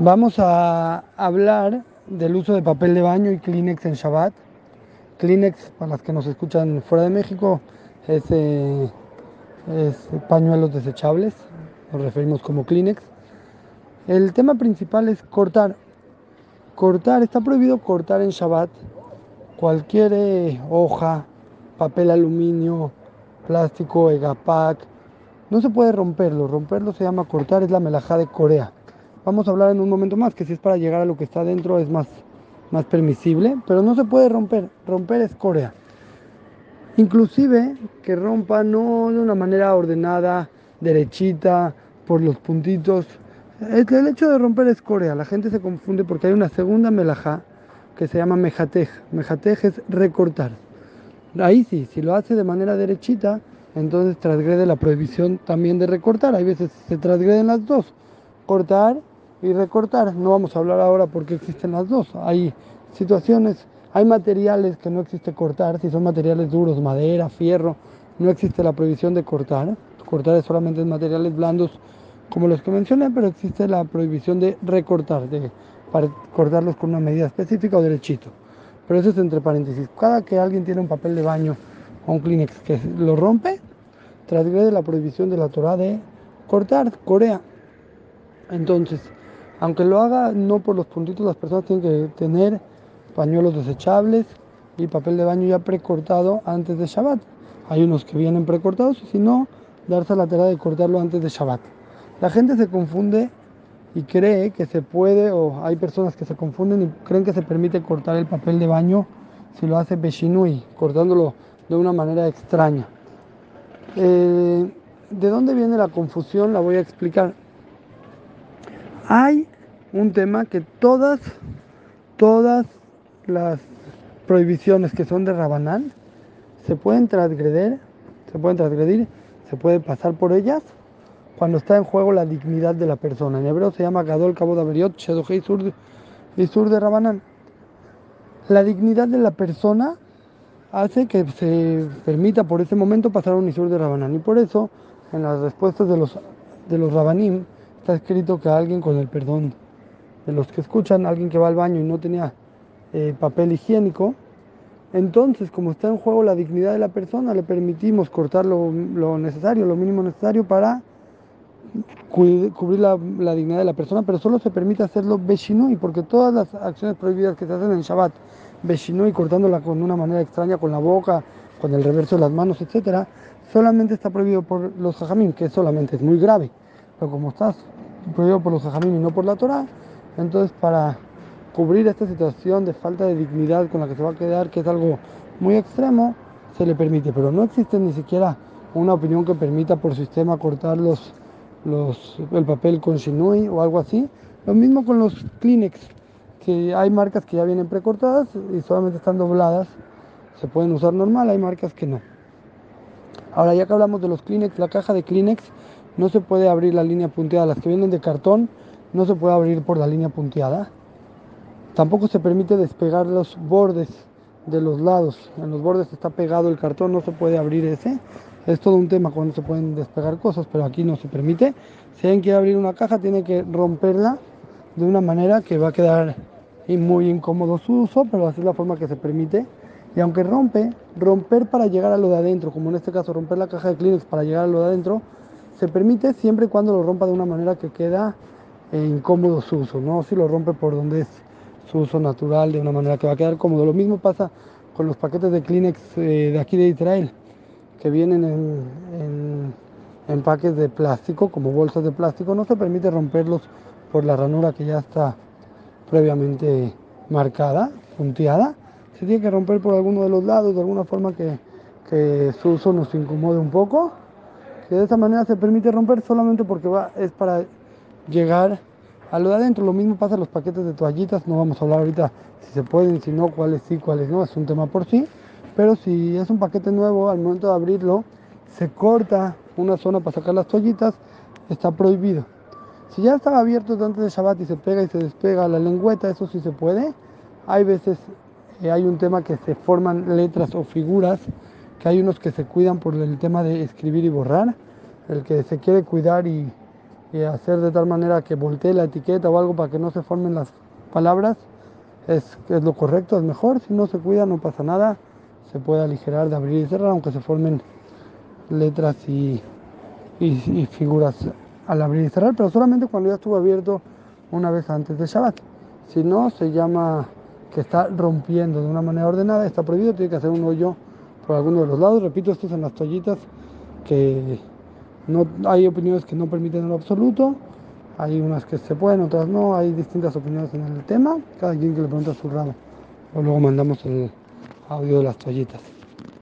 Vamos a hablar del uso de papel de baño y Kleenex en Shabbat. Kleenex, para las que nos escuchan fuera de México, es, eh, pañuelos desechables, nos referimos como Kleenex. El tema principal es cortar. Cortar, está prohibido cortar en Shabbat cualquier eh, hoja, papel aluminio, plástico, egapac. No se puede romperlo, romperlo se llama cortar, es la melajá de Corea. Vamos a hablar en un momento más, que si es para llegar a lo que está dentro es más, más permisible, pero no se puede romper, romper es Corea. Inclusive que rompa no de una manera ordenada, derechita, por los puntitos. El hecho de romper es Corea, la gente se confunde porque hay una segunda melajá que se llama mejatej. Mejatej es recortar. Ahí sí, si lo hace de manera derechita, entonces transgrede la prohibición también de recortar. Hay veces se transgreden las dos. Cortar y recortar. No vamos a hablar ahora porque existen las dos. Hay situaciones, hay materiales que no existe cortar, si son materiales duros, madera, fierro, no existe la prohibición de cortar. Cortar es solamente en materiales blandos como los que mencioné, pero existe la prohibición de recortar, de para cortarlos con una medida específica o derechito. Pero eso es entre paréntesis. Cada que alguien tiene un papel de baño o un Kleenex que lo rompe, transgrede la prohibición de la Torah de cortar, Corea. Entonces, aunque lo haga no por los puntitos, las personas tienen que tener pañuelos desechables y papel de baño ya precortado antes de Shabbat. Hay unos que vienen precortados y si no, darse la tarea de cortarlo antes de Shabbat. La gente se confunde y cree que se puede, o hay personas que se confunden y creen que se permite cortar el papel de baño si lo hace Beshinui, cortándolo de una manera extraña. Eh, ¿De dónde viene la confusión? La voy a explicar. Hay un tema que todas, todas las prohibiciones que son de Rabanán se pueden transgredir, se pueden transgredir, se puede pasar por ellas cuando está en juego la dignidad de la persona. En hebreo se llama Gadol Kabod Averiot Shedohei y Sur de Rabanán. La dignidad de la persona hace que se permita por ese momento pasar a un Isur de Rabanán. Y por eso, en las respuestas de los, de los Rabanim, está escrito que alguien con el perdón de los que escuchan, alguien que va al baño y no tenía eh, papel higiénico, entonces como está en juego la dignidad de la persona, le permitimos cortar lo, necesario, lo mínimo necesario para cubrir la, dignidad de la persona, pero solo se permite hacerlo y porque todas las acciones prohibidas que se hacen en Shabbat, y cortándola con una manera extraña, con la boca, con el reverso de las manos, etcétera, solamente está prohibido por los jajamín, que solamente es muy grave. Pero como estás prohibido por los jajamim y no por la Torah, entonces para cubrir esta situación de falta de dignidad con la que se va a quedar, que es algo muy extremo, se le permite, pero no existe ni siquiera una opinión que permita por sistema cortar los, los, el papel con shinui o algo así. Lo mismo con los Kleenex, que hay marcas que ya vienen precortadas y solamente están dobladas, se pueden usar normal, hay marcas que no. Ahora ya que hablamos de los Kleenex, la caja de Kleenex no se puede abrir la línea punteada. Las que vienen de cartón no se puede abrir por la línea punteada. Tampoco se permite despegar los bordes de los lados. En los bordes está pegado el cartón, no se puede abrir ese. Es todo un tema cuando se pueden despegar cosas, pero aquí no se permite. Si alguien quiere abrir una caja, tiene que romperla de una manera que va a quedar muy incómodo su uso, pero así es la forma que se permite. Y aunque rompe, romper para llegar a lo de adentro, como en este caso romper la caja de Kleenex para llegar a lo de adentro, se permite siempre y cuando lo rompa de una manera que queda eh, incómodo su uso, no si lo rompe por donde es su uso natural, de una manera que va a quedar cómodo. Lo mismo pasa con los paquetes de Kleenex eh, de aquí de Israel, que vienen en, en empaques de plástico, como bolsas de plástico, no se permite romperlos por la ranura que ya está previamente marcada, punteada. Se tiene que romper por alguno de los lados, de alguna forma que, que su uso nos incomode un poco que de esa manera se permite romper solamente porque va, es para llegar a lo de adentro. Lo mismo pasa en los paquetes de toallitas, no vamos a hablar ahorita si se pueden, si no, cuáles sí, cuáles no, es un tema por sí. Pero si es un paquete nuevo, al momento de abrirlo, se corta una zona para sacar las toallitas, está prohibido. Si ya estaba abierto antes de Shabbat y se pega y se despega la lengüeta, eso sí se puede. Hay veces, eh, hay un tema que se forman letras o figuras hay unos que se cuidan por el tema de escribir y borrar, el que se quiere cuidar y, y hacer de tal manera que voltee la etiqueta o algo para que no se formen las palabras es, es lo correcto, es mejor. Si no se cuida, no pasa nada. Se puede aligerar de abrir y cerrar, aunque se formen letras y, y, figuras al abrir y cerrar, pero solamente cuando ya estuvo abierto una vez antes de Shabbat. Si no, se llama que está rompiendo de una manera ordenada, está prohibido, tiene que hacer un hoyo por alguno de los lados. Repito, esto es en las toallitas que no hay opiniones que no permiten en lo absoluto, hay unas que se pueden, otras no, hay distintas opiniones en el tema, cada quien que le pregunta su ramo. O luego mandamos el audio de las toallitas.